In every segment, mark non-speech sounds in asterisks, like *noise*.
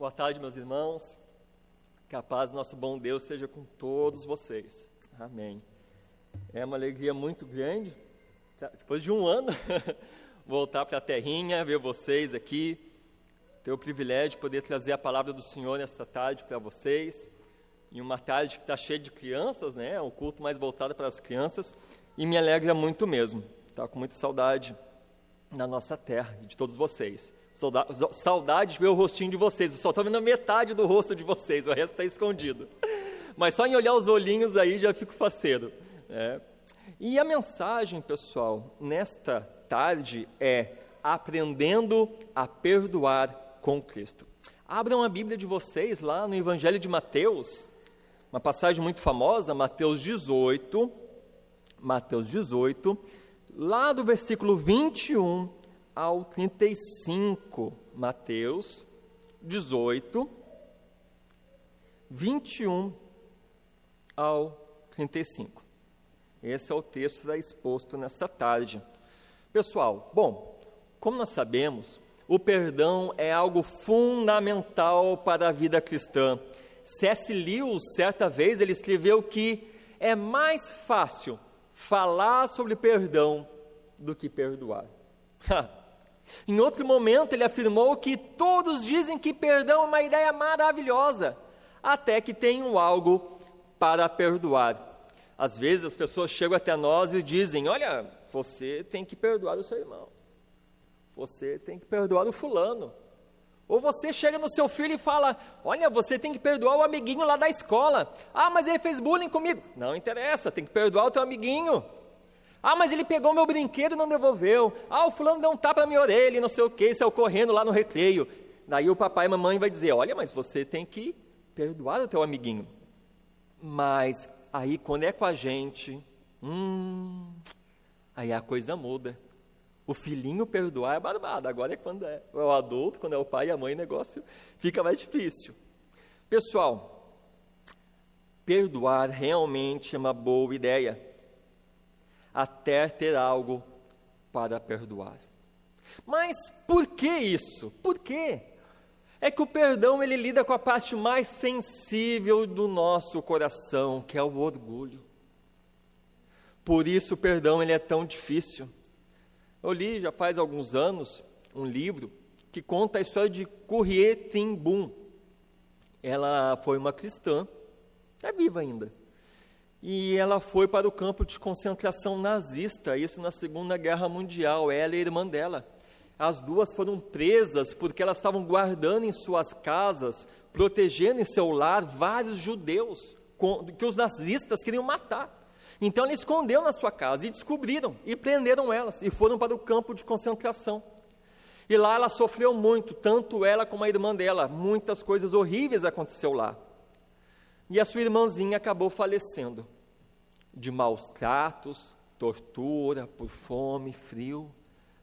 Boa tarde, meus irmãos. Que a paz do nosso bom Deus esteja com todos vocês. Amém. É uma alegria muito grande, tá, depois de um ano, *laughs* voltar para a terrinha, ver vocês aqui, ter o privilégio de poder trazer a palavra do Senhor nesta tarde para vocês. Em uma tarde que está cheia de crianças, né? Um culto mais voltado para as crianças. E me alegra muito mesmo. Está com muita saudade na nossa terra e de todos vocês. Saudade de ver o rostinho de vocês. Eu só estou vendo a metade do rosto de vocês, o resto está escondido. Mas só em olhar os olhinhos aí já fico faceiro. É. E a mensagem, pessoal, nesta tarde é aprendendo a perdoar com Cristo. Abram a Bíblia de vocês lá no Evangelho de Mateus, uma passagem muito famosa, Mateus 18, Mateus 18, lá do versículo 21 ao 35, Mateus 18, 21 ao 35. Esse é o texto está exposto nesta tarde. Pessoal, bom, como nós sabemos, o perdão é algo fundamental para a vida cristã. C.S. Lewis, certa vez, ele escreveu que é mais fácil falar sobre perdão do que perdoar. Em outro momento, ele afirmou que todos dizem que perdão é uma ideia maravilhosa, até que tenham algo para perdoar. Às vezes as pessoas chegam até nós e dizem: Olha, você tem que perdoar o seu irmão, você tem que perdoar o fulano. Ou você chega no seu filho e fala: Olha, você tem que perdoar o amiguinho lá da escola. Ah, mas ele fez bullying comigo. Não interessa, tem que perdoar o teu amiguinho. Ah, mas ele pegou meu brinquedo e não devolveu. Ah, o fulano deu um tapa na minha orelha e não sei o que, saiu correndo lá no recreio. Daí o papai e a mamãe vai dizer: Olha, mas você tem que perdoar o teu amiguinho. Mas aí quando é com a gente, hum, aí a coisa muda. O filhinho perdoar é barbado. Agora é quando é o adulto, quando é o pai e a mãe, o negócio fica mais difícil. Pessoal, perdoar realmente é uma boa ideia até ter algo para perdoar. Mas por que isso? Por quê? É que o perdão ele lida com a parte mais sensível do nosso coração, que é o orgulho. Por isso o perdão ele é tão difícil. Eu li já faz alguns anos um livro que conta a história de Corrie Ten Boom. Ela foi uma cristã, é viva ainda e ela foi para o campo de concentração nazista, isso na Segunda Guerra Mundial, ela e a irmã dela. As duas foram presas porque elas estavam guardando em suas casas, protegendo em seu lar vários judeus que os nazistas queriam matar. Então ele escondeu na sua casa e descobriram e prenderam elas e foram para o campo de concentração. E lá ela sofreu muito, tanto ela como a irmã dela. Muitas coisas horríveis aconteceu lá. E a sua irmãzinha acabou falecendo de maus tratos, tortura, por fome, frio.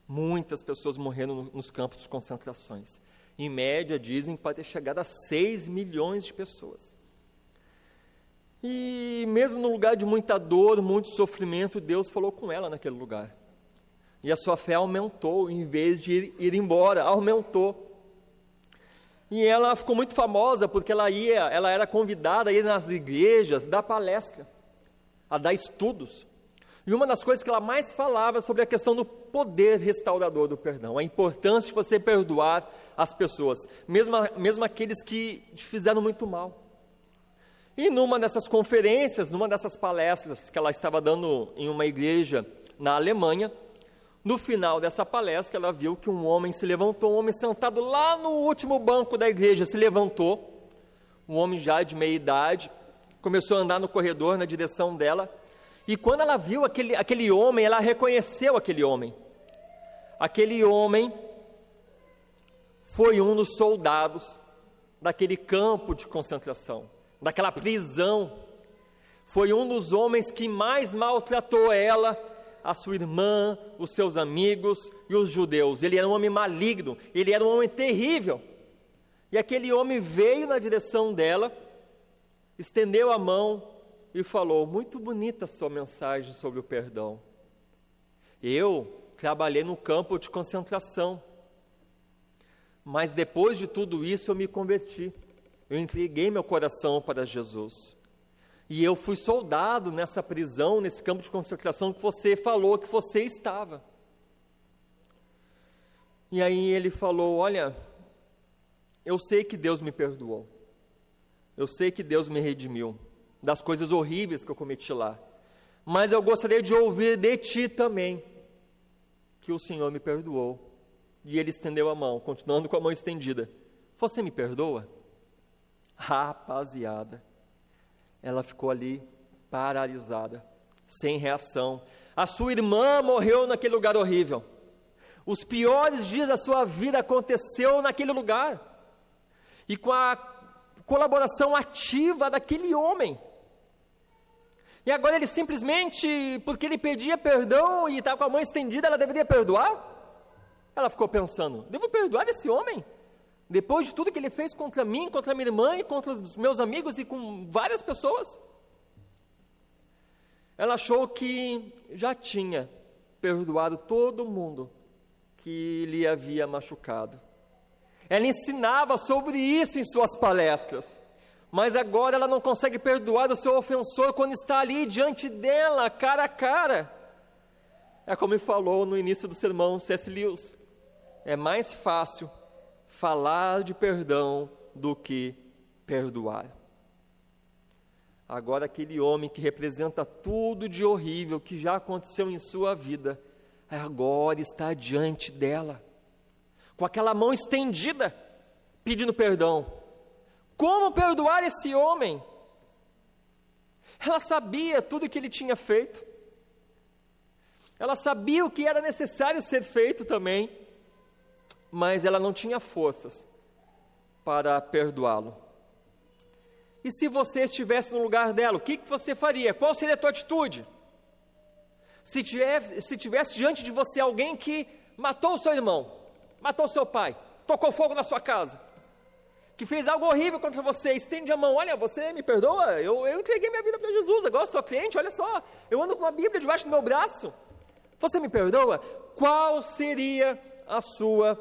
Muitas pessoas morrendo nos campos de concentrações. Em média, dizem pode ter chegado a 6 milhões de pessoas. E mesmo no lugar de muita dor, muito sofrimento, Deus falou com ela naquele lugar. E a sua fé aumentou, em vez de ir, ir embora, aumentou. E ela ficou muito famosa porque ela ia, ela era convidada a ir nas igrejas dar palestra, a dar estudos. E uma das coisas que ela mais falava sobre a questão do poder restaurador do perdão, a importância de você perdoar as pessoas, mesmo, mesmo aqueles que te fizeram muito mal. E numa dessas conferências, numa dessas palestras que ela estava dando em uma igreja na Alemanha, no final dessa palestra, ela viu que um homem se levantou, um homem sentado lá no último banco da igreja se levantou, um homem já de meia idade, começou a andar no corredor na direção dela, e quando ela viu aquele, aquele homem, ela reconheceu aquele homem. Aquele homem foi um dos soldados daquele campo de concentração, daquela prisão. Foi um dos homens que mais maltratou ela a sua irmã, os seus amigos e os judeus. Ele era um homem maligno, ele era um homem terrível. E aquele homem veio na direção dela, estendeu a mão e falou: Muito bonita a sua mensagem sobre o perdão. Eu trabalhei no campo de concentração. Mas depois de tudo isso eu me converti. Eu entreguei meu coração para Jesus. E eu fui soldado nessa prisão, nesse campo de concentração que você falou que você estava. E aí ele falou: Olha, eu sei que Deus me perdoou. Eu sei que Deus me redimiu das coisas horríveis que eu cometi lá. Mas eu gostaria de ouvir de ti também que o Senhor me perdoou. E ele estendeu a mão, continuando com a mão estendida. Você me perdoa? Rapaziada, ela ficou ali paralisada, sem reação. A sua irmã morreu naquele lugar horrível. Os piores dias da sua vida aconteceu naquele lugar. E com a colaboração ativa daquele homem. E agora ele simplesmente, porque ele pedia perdão e estava com a mão estendida, ela deveria perdoar? Ela ficou pensando: devo perdoar esse homem? Depois de tudo que ele fez contra mim, contra minha irmã e contra os meus amigos e com várias pessoas? Ela achou que já tinha perdoado todo mundo que lhe havia machucado. Ela ensinava sobre isso em suas palestras mas agora ela não consegue perdoar o seu ofensor quando está ali diante dela, cara a cara. É como falou no início do sermão C.S. Lewis: é mais fácil falar de perdão do que perdoar. Agora, aquele homem que representa tudo de horrível que já aconteceu em sua vida, agora está diante dela, com aquela mão estendida, pedindo perdão. Como perdoar esse homem? Ela sabia tudo o que ele tinha feito. Ela sabia o que era necessário ser feito também, mas ela não tinha forças para perdoá-lo. E se você estivesse no lugar dela, o que, que você faria? Qual seria a tua atitude? Se tivesse, se tivesse diante de você alguém que matou o seu irmão, matou o seu pai, tocou fogo na sua casa, que fez algo horrível contra você, estende a mão, olha, você me perdoa, eu, eu entreguei minha vida para Jesus, agora sou cliente, olha só, eu ando com uma Bíblia debaixo do meu braço, você me perdoa? Qual seria a sua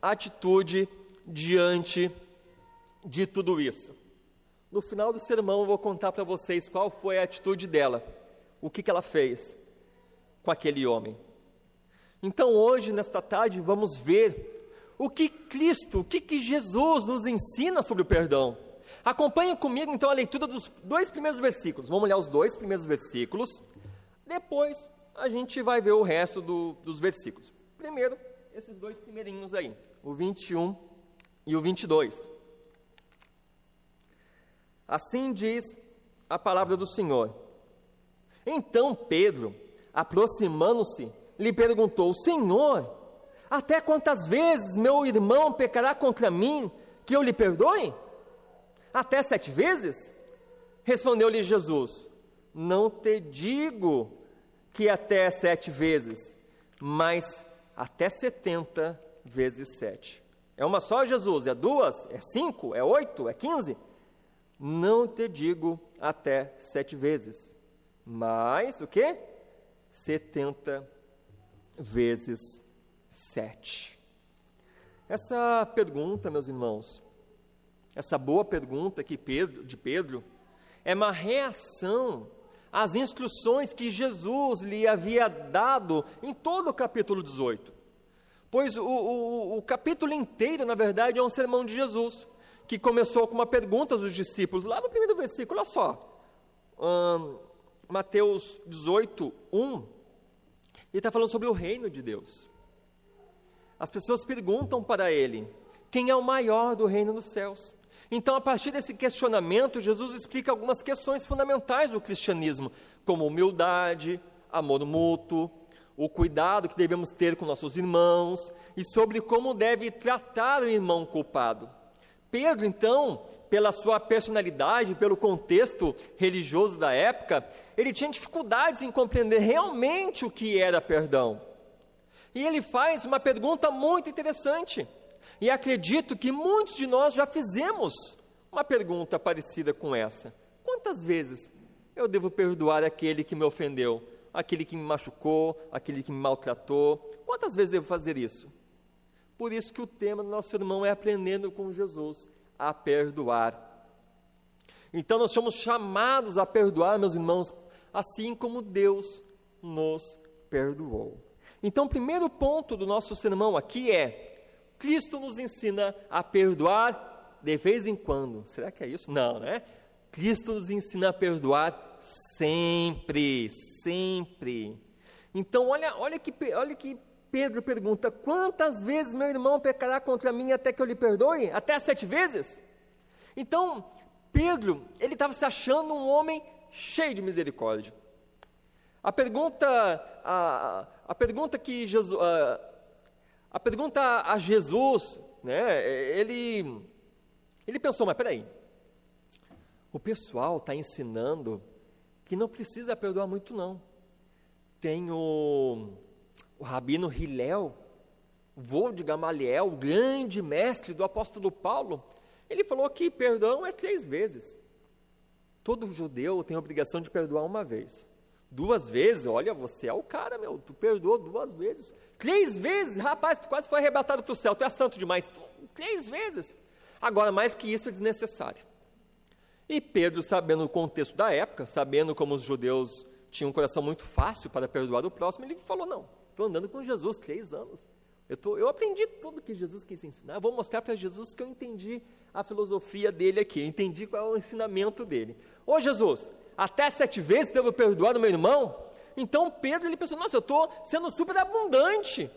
atitude diante de tudo isso? No final do sermão eu vou contar para vocês qual foi a atitude dela, o que, que ela fez com aquele homem. Então hoje, nesta tarde, vamos ver o que Cristo, o que, que Jesus nos ensina sobre o perdão. Acompanhe comigo então a leitura dos dois primeiros versículos. Vamos olhar os dois primeiros versículos. Depois a gente vai ver o resto do, dos versículos. Primeiro, esses dois primeirinhos aí, o 21 e o 22. Assim diz a palavra do Senhor. Então Pedro, aproximando-se, lhe perguntou: Senhor, até quantas vezes meu irmão pecará contra mim, que eu lhe perdoe? Até sete vezes? Respondeu-lhe Jesus: Não te digo que até sete vezes, mas até setenta vezes sete. É uma só, Jesus? É duas? É cinco? É oito? É quinze? Não te digo até sete vezes, mas o que? Setenta vezes 7. Essa pergunta, meus irmãos, essa boa pergunta aqui Pedro, de Pedro, é uma reação às instruções que Jesus lhe havia dado em todo o capítulo 18. Pois o, o, o capítulo inteiro, na verdade, é um sermão de Jesus, que começou com uma pergunta aos discípulos, lá no primeiro versículo, olha só, Mateus 18, 1, ele está falando sobre o reino de Deus. As pessoas perguntam para ele: quem é o maior do reino dos céus? Então, a partir desse questionamento, Jesus explica algumas questões fundamentais do cristianismo, como humildade, amor mútuo, o cuidado que devemos ter com nossos irmãos e sobre como deve tratar o irmão culpado. Pedro, então, pela sua personalidade, pelo contexto religioso da época, ele tinha dificuldades em compreender realmente o que era perdão. E ele faz uma pergunta muito interessante. E acredito que muitos de nós já fizemos uma pergunta parecida com essa: Quantas vezes eu devo perdoar aquele que me ofendeu, aquele que me machucou, aquele que me maltratou? Quantas vezes devo fazer isso? Por isso que o tema do nosso irmão é aprendendo com Jesus a perdoar. Então nós somos chamados a perdoar, meus irmãos, assim como Deus nos perdoou. Então, o primeiro ponto do nosso sermão aqui é: Cristo nos ensina a perdoar de vez em quando. Será que é isso? Não, né? Cristo nos ensina a perdoar sempre, sempre. Então, olha, olha, que, olha que Pedro pergunta: quantas vezes meu irmão pecará contra mim até que eu lhe perdoe? Até sete vezes? Então, Pedro, ele estava se achando um homem cheio de misericórdia. A pergunta, a, a pergunta que Jesus, a, a pergunta a Jesus, né, ele, ele pensou, mas peraí, o pessoal está ensinando que não precisa perdoar muito não. Tem o, o Rabino Hilel, vô de Gamaliel, o grande mestre do apóstolo Paulo, ele falou que perdão é três vezes. Todo judeu tem a obrigação de perdoar uma vez. Duas vezes, olha, você é o cara, meu, tu perdoou duas vezes. Três vezes, rapaz, tu quase foi arrebatado para o céu, tu é santo demais. Três vezes. Agora, mais que isso é desnecessário. E Pedro, sabendo o contexto da época, sabendo como os judeus tinham um coração muito fácil para perdoar o próximo, ele falou: Não, estou andando com Jesus três anos. Eu, tô, eu aprendi tudo que Jesus quis ensinar. Eu vou mostrar para Jesus que eu entendi a filosofia dele aqui, eu entendi qual é o ensinamento dele. Ô Jesus, até sete vezes devo perdoar o meu irmão? Então Pedro ele pensou: Nossa, eu estou sendo super abundante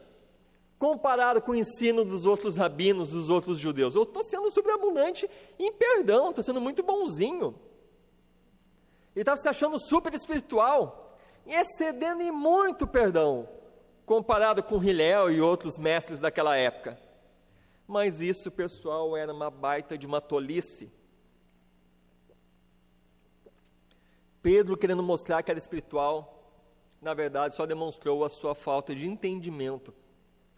comparado com o ensino dos outros rabinos, dos outros judeus. Eu estou sendo super abundante em perdão, estou sendo muito bonzinho. Ele estava se achando super espiritual, excedendo em muito perdão comparado com Hilel e outros mestres daquela época. Mas isso, pessoal, era uma baita de uma tolice. Pedro, querendo mostrar que era espiritual, na verdade só demonstrou a sua falta de entendimento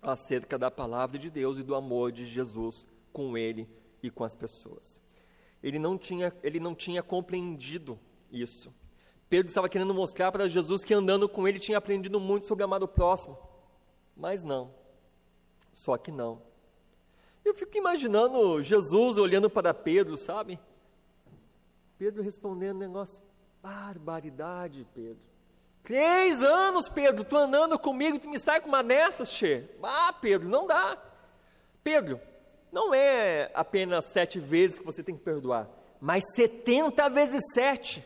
acerca da palavra de Deus e do amor de Jesus com ele e com as pessoas. Ele não tinha, ele não tinha compreendido isso. Pedro estava querendo mostrar para Jesus que andando com ele tinha aprendido muito sobre amar o próximo. Mas não. Só que não. Eu fico imaginando Jesus olhando para Pedro, sabe? Pedro respondendo um negócio, barbaridade, Pedro. Três anos, Pedro, tu andando comigo, tu me sai com uma dessas, che. Ah, Pedro, não dá. Pedro, não é apenas sete vezes que você tem que perdoar, mas setenta vezes sete.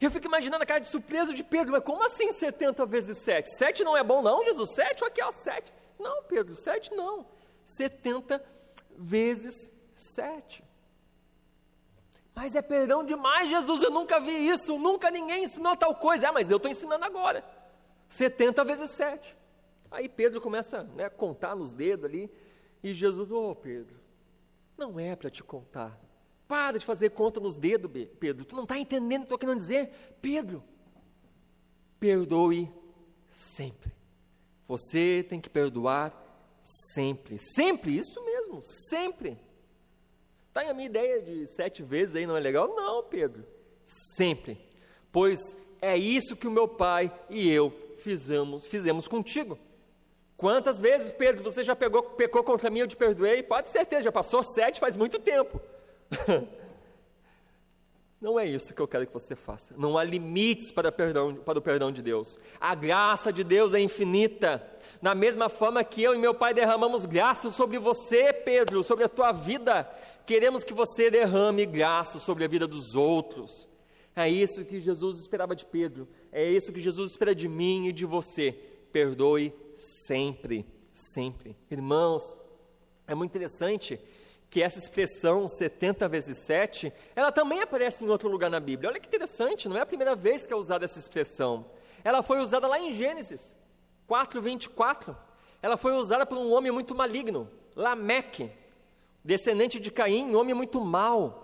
Eu fico imaginando a cara de surpresa de Pedro, mas como assim 70 vezes 7? 7 não é bom não, Jesus? 7? Aqui, ó, 7. Não, Pedro, 7 não. 70 vezes 7. Mas é perdão demais, Jesus, eu nunca vi isso, nunca ninguém ensinou tal coisa. Ah, mas eu estou ensinando agora. 70 vezes 7. Aí Pedro começa né, a contar nos dedos ali, e Jesus, ô oh, Pedro, não é para te contar, para de fazer conta nos dedos, Pedro. Tu não está entendendo o que eu estou querendo dizer? Pedro, perdoe sempre. Você tem que perdoar sempre. Sempre, isso mesmo, sempre. Está a minha ideia de sete vezes aí, não é legal? Não, Pedro. Sempre. Pois é isso que o meu pai e eu fizemos, fizemos contigo. Quantas vezes, Pedro, você já pegou, pecou contra mim, eu te perdoei? Pode certeza, já passou sete faz muito tempo. *laughs* Não é isso que eu quero que você faça. Não há limites para, perdão, para o perdão de Deus. A graça de Deus é infinita. Da mesma forma que eu e meu Pai derramamos graça sobre você, Pedro, sobre a tua vida, queremos que você derrame graça sobre a vida dos outros. É isso que Jesus esperava de Pedro. É isso que Jesus espera de mim e de você. Perdoe sempre, sempre. Irmãos, é muito interessante que essa expressão 70 vezes 7, ela também aparece em outro lugar na Bíblia. Olha que interessante, não é a primeira vez que é usada essa expressão. Ela foi usada lá em Gênesis 4, 24. Ela foi usada por um homem muito maligno, Lameque, descendente de Caim, homem muito mau.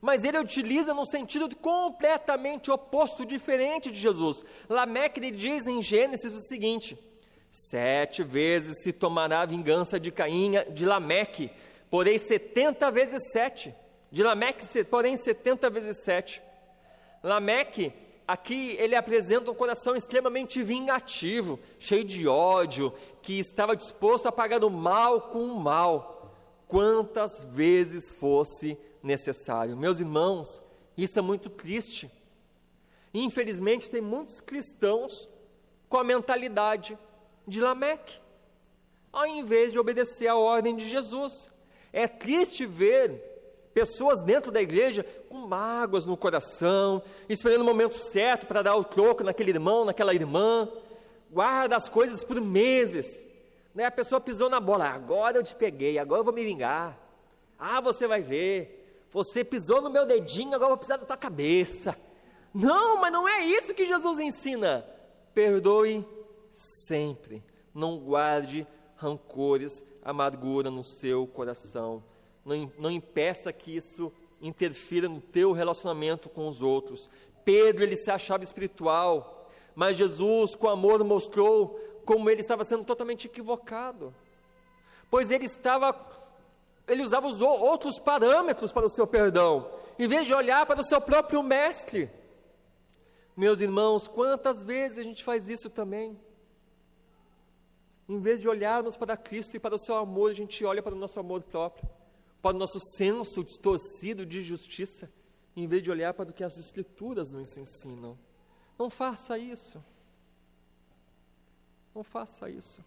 Mas ele utiliza no sentido completamente oposto, diferente de Jesus. Lameque lhe diz em Gênesis o seguinte: Sete vezes se tomará vingança de Caim, de Lameque, porém 70 vezes 7. De Lameque, porém 70 vezes 7. Lameque aqui ele apresenta um coração extremamente vingativo, cheio de ódio, que estava disposto a pagar o mal com o mal, quantas vezes fosse necessário. Meus irmãos, isso é muito triste. Infelizmente, tem muitos cristãos com a mentalidade de Lameque, ao invés de obedecer à ordem de Jesus. É triste ver pessoas dentro da igreja com mágoas no coração, esperando o momento certo para dar o troco naquele irmão, naquela irmã, guarda as coisas por meses. Né? A pessoa pisou na bola, agora eu te peguei, agora eu vou me vingar. Ah, você vai ver, você pisou no meu dedinho, agora eu vou pisar na tua cabeça. Não, mas não é isso que Jesus ensina. Perdoe sempre, não guarde rancores, amargura no seu coração. Não, não impeça que isso interfira no teu relacionamento com os outros. Pedro, ele se achava espiritual, mas Jesus, com amor, mostrou como ele estava sendo totalmente equivocado. Pois ele estava, ele usava os outros parâmetros para o seu perdão, em vez de olhar para o seu próprio mestre. Meus irmãos, quantas vezes a gente faz isso também? Em vez de olharmos para Cristo e para o seu amor, a gente olha para o nosso amor próprio, para o nosso senso distorcido de justiça, em vez de olhar para o que as Escrituras nos ensinam. Não faça isso. Não faça isso.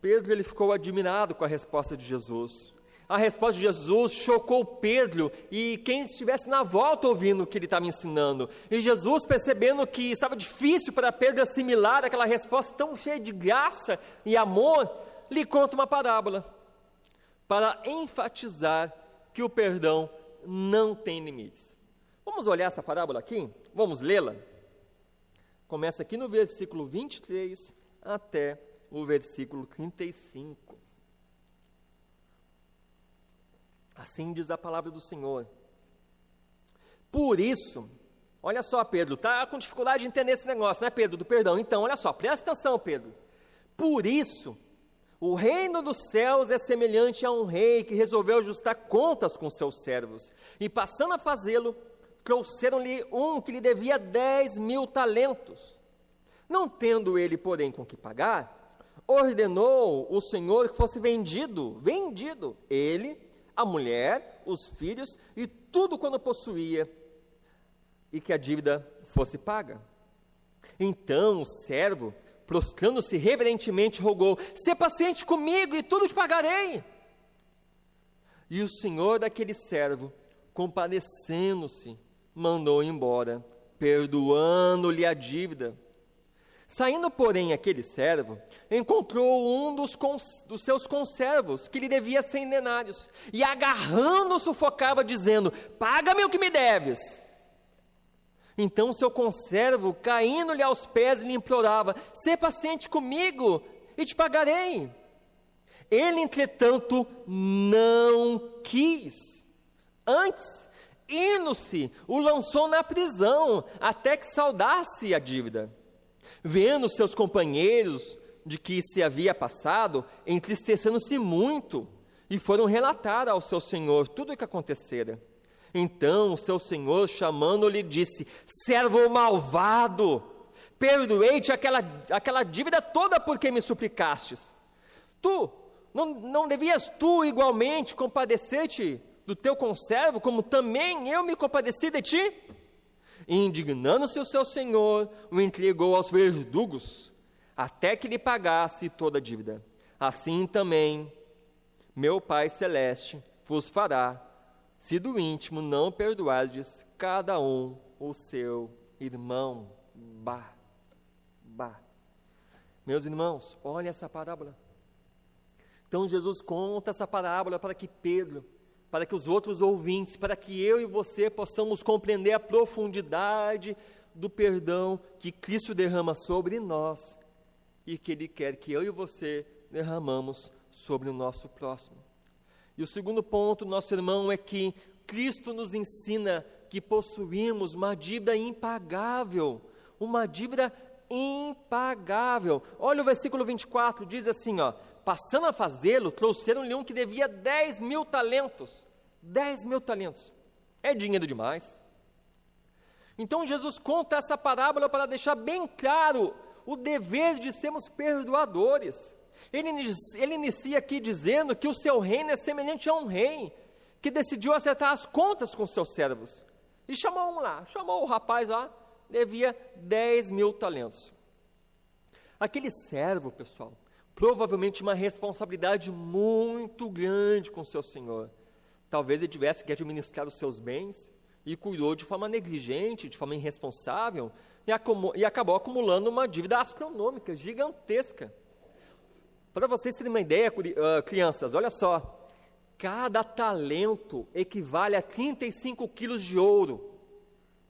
Pedro ele ficou admirado com a resposta de Jesus. A resposta de Jesus chocou Pedro e quem estivesse na volta ouvindo o que ele estava ensinando. E Jesus, percebendo que estava difícil para Pedro assimilar aquela resposta tão cheia de graça e amor, lhe conta uma parábola para enfatizar que o perdão não tem limites. Vamos olhar essa parábola aqui? Vamos lê-la? Começa aqui no versículo 23 até o versículo 35. Assim diz a palavra do Senhor. Por isso, olha só, Pedro, está com dificuldade de entender esse negócio, né, Pedro, do perdão. Então, olha só, presta atenção, Pedro. Por isso, o reino dos céus é semelhante a um rei que resolveu ajustar contas com seus servos. E passando a fazê-lo, trouxeram-lhe um que lhe devia dez mil talentos. Não tendo ele, porém, com que pagar, ordenou o Senhor que fosse vendido, vendido, ele a mulher, os filhos e tudo quando possuía, e que a dívida fosse paga. Então o servo, prostrando-se reverentemente, rogou: "Se paciente comigo e tudo te pagarei. E o senhor daquele servo, compadecendo-se, mandou embora, perdoando-lhe a dívida. Saindo, porém, aquele servo, encontrou um dos, dos, seus conservos, que lhe devia cem denários, e agarrando, sufocava, dizendo: Paga-me o que me deves. Então seu conservo, caindo-lhe aos pés, lhe implorava: Sê paciente comigo e te pagarei. Ele, entretanto, não quis. Antes, indo-se, o lançou na prisão, até que saudasse a dívida. Vendo seus companheiros de que se havia passado, entristecendo-se muito, e foram relatar ao seu senhor tudo o que acontecera. Então o seu senhor, chamando-lhe, disse: Servo malvado, perdoei-te aquela, aquela dívida toda porque me suplicastes. Tu, não, não devias tu igualmente compadecer-te do teu conservo, como também eu me compadeci de ti? indignando-se o seu senhor, o entregou aos verdugos, até que lhe pagasse toda a dívida. Assim também, meu Pai Celeste vos fará, se do íntimo não perdoardes cada um o seu irmão. Bah, bah. Meus irmãos, olhem essa parábola. Então Jesus conta essa parábola para que Pedro para que os outros ouvintes, para que eu e você possamos compreender a profundidade do perdão que Cristo derrama sobre nós e que Ele quer que eu e você derramamos sobre o nosso próximo. E o segundo ponto, nosso irmão, é que Cristo nos ensina que possuímos uma dívida impagável, uma dívida impagável. Olha o versículo 24, diz assim: ó, passando a fazê-lo, trouxeram-lhe um que devia 10 mil talentos. 10 mil talentos. É dinheiro demais. Então Jesus conta essa parábola para deixar bem claro o dever de sermos perdoadores. Ele, ele inicia aqui dizendo que o seu reino é semelhante a um rei que decidiu acertar as contas com seus servos. E chamou um lá, chamou o rapaz lá, devia 10 mil talentos. Aquele servo, pessoal, provavelmente uma responsabilidade muito grande com seu senhor. Talvez ele tivesse que administrar os seus bens e cuidou de forma negligente, de forma irresponsável, e, e acabou acumulando uma dívida astronômica, gigantesca. Para vocês terem uma ideia, uh, crianças, olha só, cada talento equivale a 35 quilos de ouro.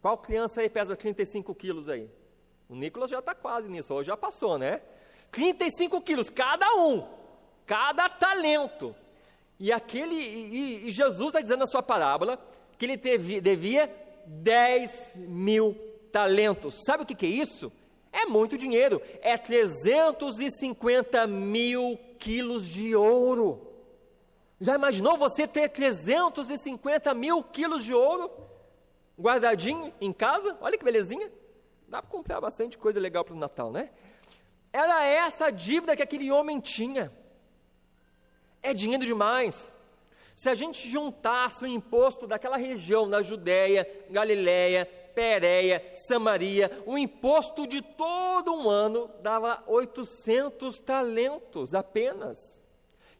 Qual criança aí pesa 35 quilos aí? O Nicolas já está quase nisso, hoje já passou, né? 35 quilos, cada um, cada talento. E aquele, e, e Jesus está dizendo na sua parábola que ele teve, devia 10 mil talentos. Sabe o que, que é isso? É muito dinheiro. É 350 mil quilos de ouro. Já imaginou você ter 350 mil quilos de ouro guardadinho em casa? Olha que belezinha. Dá para comprar bastante coisa legal para o Natal, né? Era essa a dívida que aquele homem tinha. É dinheiro demais. Se a gente juntasse o imposto daquela região, na Judéia, Galiléia, Pérea, Samaria, o imposto de todo um ano dava 800 talentos apenas.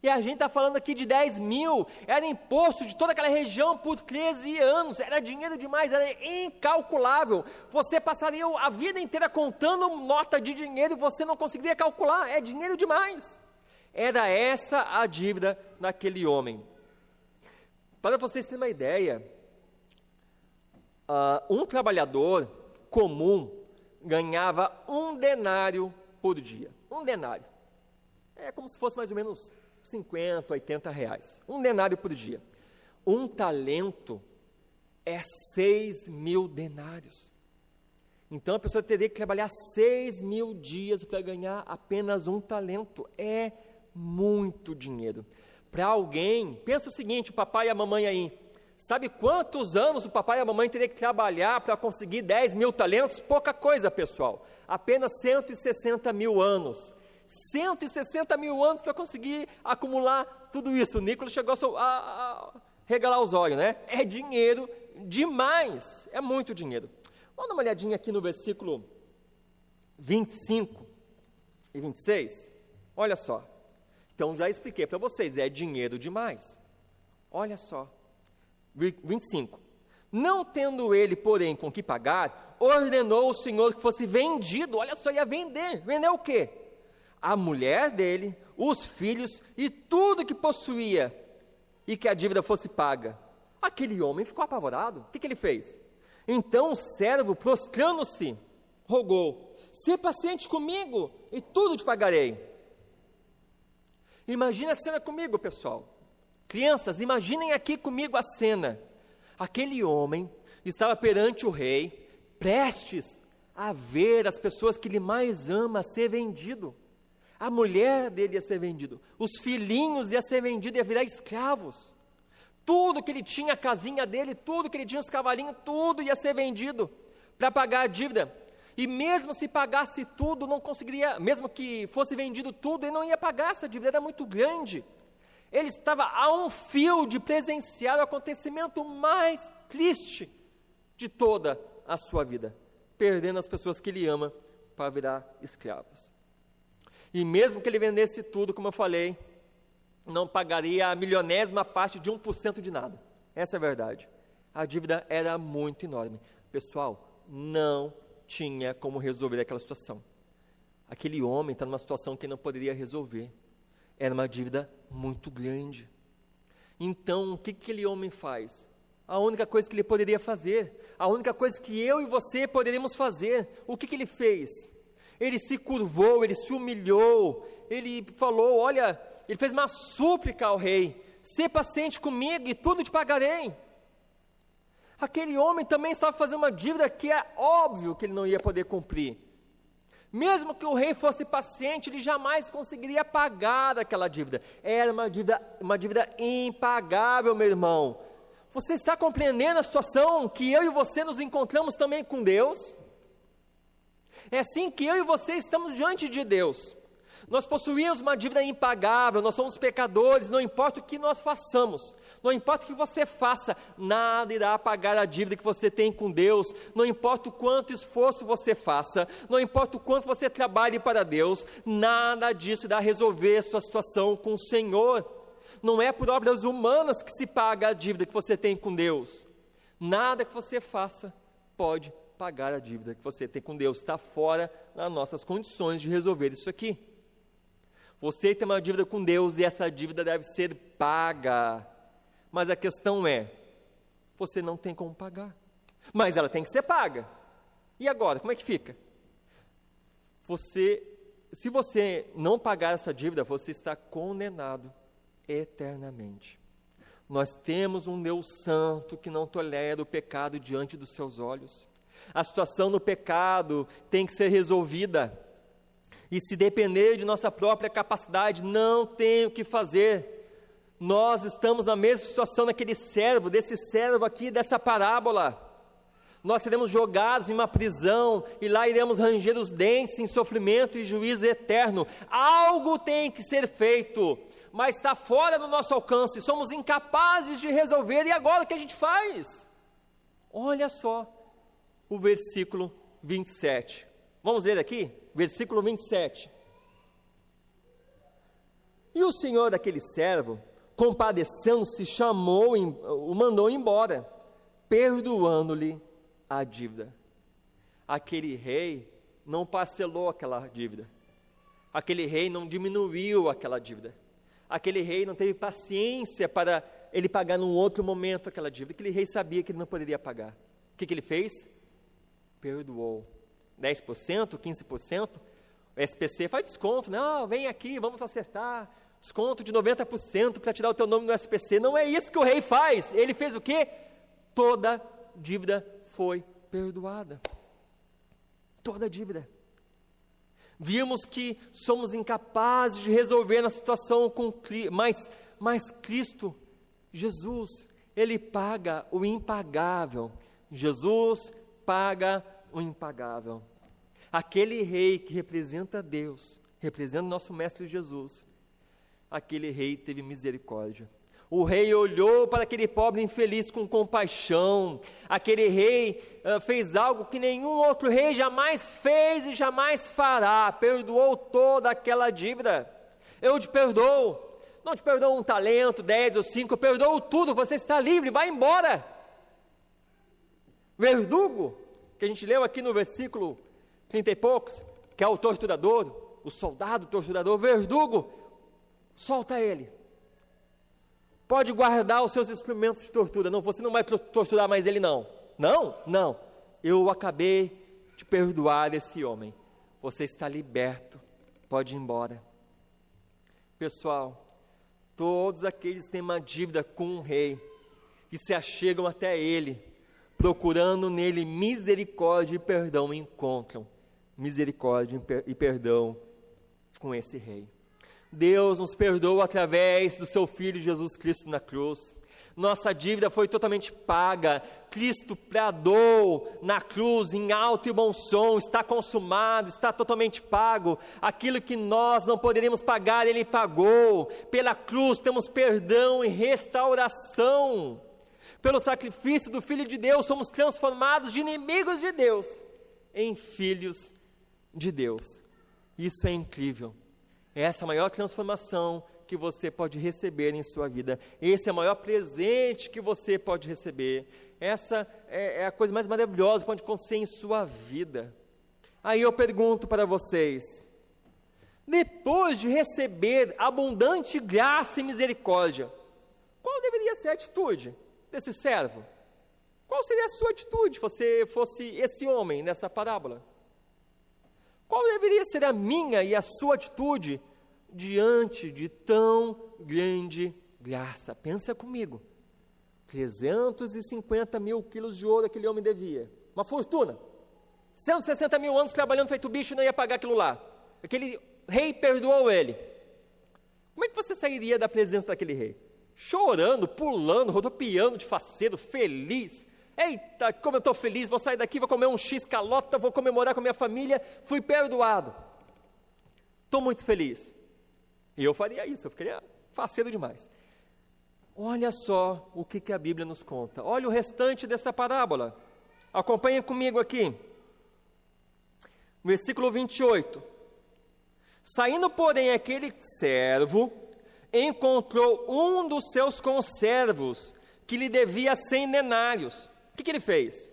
E a gente está falando aqui de 10 mil, era imposto de toda aquela região por 13 anos, era dinheiro demais, era incalculável. Você passaria a vida inteira contando nota de dinheiro e você não conseguiria calcular, é dinheiro demais. Era essa a dívida daquele homem. Para vocês terem uma ideia, uh, um trabalhador comum ganhava um denário por dia. Um denário. É como se fosse mais ou menos 50, 80 reais. Um denário por dia. Um talento é 6 mil denários. Então a pessoa teria que trabalhar 6 mil dias para ganhar apenas um talento. É muito dinheiro. Para alguém, pensa o seguinte: o papai e a mamãe aí. Sabe quantos anos o papai e a mamãe teriam que trabalhar para conseguir 10 mil talentos? Pouca coisa, pessoal. Apenas 160 mil anos. 160 mil anos para conseguir acumular tudo isso. O Nicolas chegou a, a, a, regalar os olhos, né? É dinheiro demais, é muito dinheiro. Vamos dar uma olhadinha aqui no versículo 25 e 26. Olha só. Então já expliquei para vocês, é dinheiro demais. Olha só. 25. Não tendo ele, porém, com que pagar, ordenou o Senhor que fosse vendido. Olha só, ia vender. Vender o quê? A mulher dele, os filhos e tudo que possuía, e que a dívida fosse paga. Aquele homem ficou apavorado. O que, que ele fez? Então o servo, prostrando-se, rogou: Se paciente comigo, e tudo te pagarei. Imagina a cena comigo, pessoal. Crianças, imaginem aqui comigo a cena. Aquele homem estava perante o rei, prestes a ver as pessoas que ele mais ama ser vendido. A mulher dele ia ser vendida, os filhinhos ia ser vendidos, ia virar escravos. Tudo que ele tinha, a casinha dele, tudo que ele tinha, os cavalinhos, tudo ia ser vendido para pagar a dívida. E mesmo se pagasse tudo, não conseguiria, mesmo que fosse vendido tudo, ele não ia pagar essa dívida, era muito grande. Ele estava a um fio de presenciar o acontecimento mais triste de toda a sua vida, perdendo as pessoas que ele ama para virar escravos. E mesmo que ele vendesse tudo, como eu falei, não pagaria a milionésima parte de 1% de nada. Essa é a verdade. A dívida era muito enorme. Pessoal, não tinha como resolver aquela situação. Aquele homem está numa situação que não poderia resolver. Era uma dívida muito grande. Então, o que aquele homem faz? A única coisa que ele poderia fazer, a única coisa que eu e você poderíamos fazer, o que, que ele fez? Ele se curvou, ele se humilhou, ele falou: Olha, ele fez uma súplica ao rei: Ser paciente comigo e tudo te pagarei. Aquele homem também estava fazendo uma dívida que é óbvio que ele não ia poder cumprir. Mesmo que o rei fosse paciente, ele jamais conseguiria pagar aquela dívida. Era uma dívida, uma dívida impagável, meu irmão. Você está compreendendo a situação que eu e você nos encontramos também com Deus? É assim que eu e você estamos diante de Deus. Nós possuímos uma dívida impagável, nós somos pecadores, não importa o que nós façamos, não importa o que você faça, nada irá pagar a dívida que você tem com Deus, não importa o quanto esforço você faça, não importa o quanto você trabalhe para Deus, nada disso irá resolver sua situação com o Senhor. Não é por obras humanas que se paga a dívida que você tem com Deus. Nada que você faça pode pagar a dívida que você tem com Deus, está fora das nossas condições de resolver isso aqui. Você tem uma dívida com Deus e essa dívida deve ser paga. Mas a questão é: você não tem como pagar. Mas ela tem que ser paga. E agora, como é que fica? Você, se você não pagar essa dívida, você está condenado eternamente. Nós temos um Deus santo que não tolera o pecado diante dos seus olhos. A situação no pecado tem que ser resolvida. E se depender de nossa própria capacidade, não tem o que fazer. Nós estamos na mesma situação daquele servo, desse servo aqui, dessa parábola. Nós seremos jogados em uma prisão e lá iremos ranger os dentes em sofrimento e juízo eterno. Algo tem que ser feito, mas está fora do nosso alcance. Somos incapazes de resolver. E agora o que a gente faz? Olha só o versículo 27. Vamos ler aqui? versículo 27. E o senhor daquele servo, compadecendo-se, chamou, o mandou embora, perdoando-lhe a dívida. Aquele rei não parcelou aquela dívida. Aquele rei não diminuiu aquela dívida. Aquele rei não teve paciência para ele pagar num outro momento aquela dívida. Aquele rei sabia que ele não poderia pagar. O que, que ele fez? Perdoou 10%, 15%, o SPC faz desconto, não, né? vem aqui, vamos acertar, desconto de 90% para tirar o teu nome no SPC. Não é isso que o rei faz. Ele fez o quê? Toda dívida foi perdoada. Toda dívida. Vimos que somos incapazes de resolver a situação com mas, mas Cristo, Jesus, ele paga o impagável. Jesus paga o impagável. Aquele rei que representa Deus, representa nosso Mestre Jesus, aquele rei teve misericórdia. O rei olhou para aquele pobre infeliz com compaixão. Aquele rei uh, fez algo que nenhum outro rei jamais fez e jamais fará. Perdoou toda aquela dívida. Eu te perdoo. Não te perdoo um talento, dez ou cinco, eu perdoo tudo. Você está livre, vai embora. Verdugo, que a gente leu aqui no versículo 30 e poucos, que é o torturador, o soldado torturador, verdugo, solta ele. Pode guardar os seus instrumentos de tortura. Não, você não vai torturar mais ele, não. Não? Não. Eu acabei de perdoar esse homem. Você está liberto. Pode ir embora. Pessoal, todos aqueles que têm uma dívida com um rei, que se achegam até ele, procurando nele misericórdia e perdão, encontram misericórdia e perdão com esse rei. Deus nos perdoa através do seu Filho Jesus Cristo na cruz. Nossa dívida foi totalmente paga. Cristo pradou na cruz em alto e bom som, está consumado, está totalmente pago. Aquilo que nós não poderíamos pagar, Ele pagou. Pela cruz temos perdão e restauração. Pelo sacrifício do Filho de Deus, somos transformados de inimigos de Deus em filhos de Deus. Isso é incrível. Essa é a maior transformação que você pode receber em sua vida. Esse é o maior presente que você pode receber. Essa é, é a coisa mais maravilhosa que pode acontecer em sua vida. Aí eu pergunto para vocês: depois de receber abundante graça e misericórdia, qual deveria ser a atitude desse servo? Qual seria a sua atitude se você fosse esse homem nessa parábola? Qual deveria ser a minha e a sua atitude diante de tão grande graça? Pensa comigo. 350 mil quilos de ouro aquele homem devia. Uma fortuna. 160 mil anos trabalhando feito bicho não ia pagar aquilo lá. Aquele rei perdoou ele. Como é que você sairia da presença daquele rei? Chorando, pulando, rodopiando de faceiro, feliz. Eita, como eu estou feliz, vou sair daqui, vou comer um X calota, vou comemorar com a minha família, fui perdoado. Estou muito feliz. E eu faria isso, eu ficaria faceiro demais. Olha só o que, que a Bíblia nos conta. Olha o restante dessa parábola. Acompanhe comigo aqui. Versículo 28. Saindo, porém, aquele servo encontrou um dos seus conservos que lhe devia cem denários. O que, que ele fez?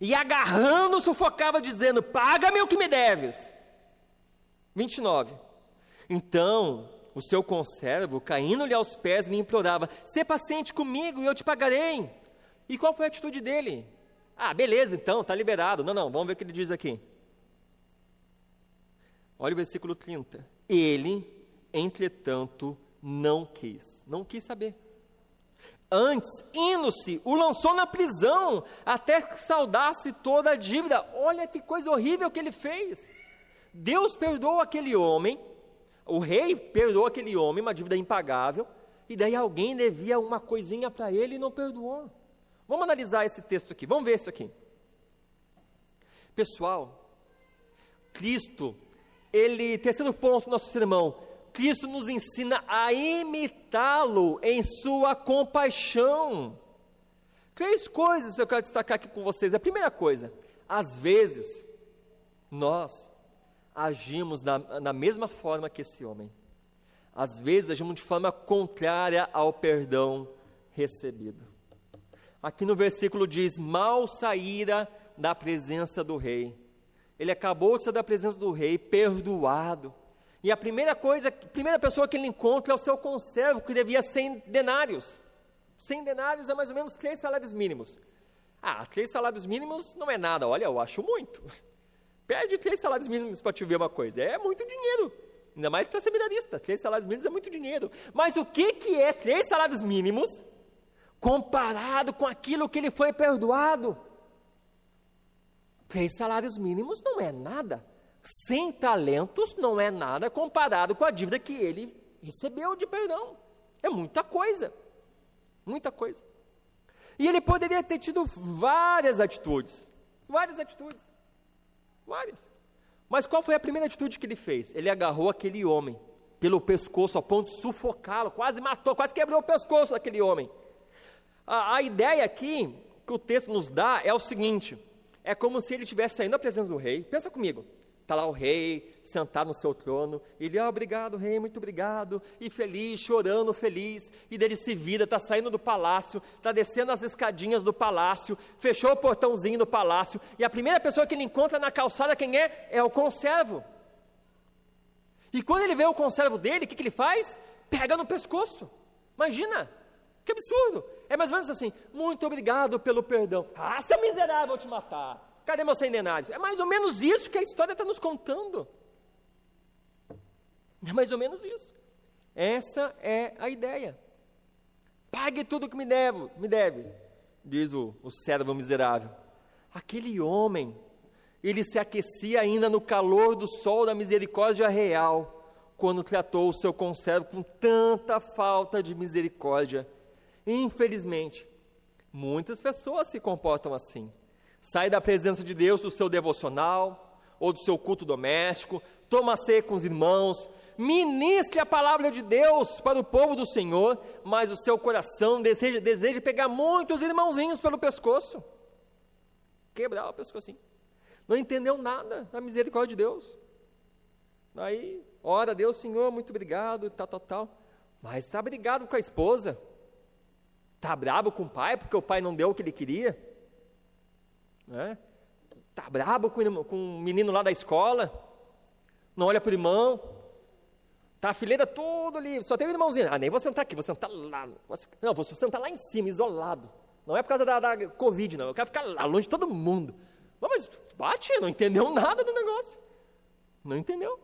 E agarrando, sufocava, dizendo: Paga-me o que me deves. 29. Então o seu conservo, caindo-lhe aos pés, lhe implorava: Sê paciente comigo e eu te pagarei. E qual foi a atitude dele? Ah, beleza, então, está liberado. Não, não, vamos ver o que ele diz aqui. Olha o versículo 30. Ele, entretanto, não quis, não quis saber. Antes, indo-se, o lançou na prisão, até que saudasse toda a dívida. Olha que coisa horrível que ele fez. Deus perdoou aquele homem, o rei perdoou aquele homem, uma dívida impagável, e daí alguém devia uma coisinha para ele e não perdoou. Vamos analisar esse texto aqui, vamos ver isso aqui. Pessoal, Cristo ele, terceiro ponto do nosso sermão, Cristo nos ensina a imitá-lo em sua compaixão. Três coisas eu quero destacar aqui com vocês. A primeira coisa, às vezes, nós agimos da, da mesma forma que esse homem. Às vezes, agimos de forma contrária ao perdão recebido. Aqui no versículo diz: Mal saíra da presença do rei ele acabou de sair da presença do rei, perdoado. E a primeira coisa, a primeira pessoa que ele encontra é o seu conservo, que devia 100 denários. 100 denários é mais ou menos três salários mínimos. Ah, três salários mínimos não é nada. Olha, eu acho muito. *laughs* Pede três salários mínimos para te ver uma coisa. É muito dinheiro. Ainda mais para seminarista. Três salários mínimos é muito dinheiro. Mas o que, que é três salários mínimos comparado com aquilo que ele foi perdoado? Três salários mínimos não é nada. Cem talentos não é nada comparado com a dívida que ele recebeu de perdão. É muita coisa. Muita coisa. E ele poderia ter tido várias atitudes. Várias atitudes. Várias. Mas qual foi a primeira atitude que ele fez? Ele agarrou aquele homem pelo pescoço a ponto de sufocá-lo, quase matou, quase quebrou o pescoço daquele homem. A, a ideia aqui que o texto nos dá é o seguinte: é como se ele estivesse saindo da presença do rei. Pensa comigo. Está lá o rei, sentado no seu trono. Ele, ah, obrigado, rei, muito obrigado. E feliz, chorando, feliz. E dele se vira, está saindo do palácio, está descendo as escadinhas do palácio, fechou o portãozinho do palácio. E a primeira pessoa que ele encontra na calçada, quem é? É o conservo. E quando ele vê o conservo dele, o que, que ele faz? Pega no pescoço. Imagina, que absurdo. É mais ou menos assim: muito obrigado pelo perdão. Ah, seu miserável, vou te matar. Cadê meus cem denários? É mais ou menos isso que a história está nos contando. É mais ou menos isso. Essa é a ideia. Pague tudo que me deve, me deve diz o, o servo miserável. Aquele homem, ele se aquecia ainda no calor do sol da misericórdia real, quando tratou o seu conservo com tanta falta de misericórdia Infelizmente, muitas pessoas se comportam assim. Sai da presença de Deus do seu devocional ou do seu culto doméstico, toma ceia com os irmãos, ministre a palavra de Deus para o povo do Senhor, mas o seu coração deseja, deseja pegar muitos irmãozinhos pelo pescoço, quebrar o assim. Não entendeu nada da misericórdia de Deus. Aí, ora, Deus, Senhor, muito obrigado, tal, tal, tal. Mas está brigado com a esposa, Está brabo com o pai porque o pai não deu o que ele queria? Né? Está brabo com, o menino lá da escola? Não olha para o irmão? Está a fileira toda ali, só tem o irmãozinho. Ah, nem vou sentar aqui, vou sentar lá. Não, vou sentar lá em cima, isolado. Não é por causa da, da Covid, não. Eu quero ficar lá, longe de todo mundo. Mas bate, não entendeu nada do negócio. Não entendeu.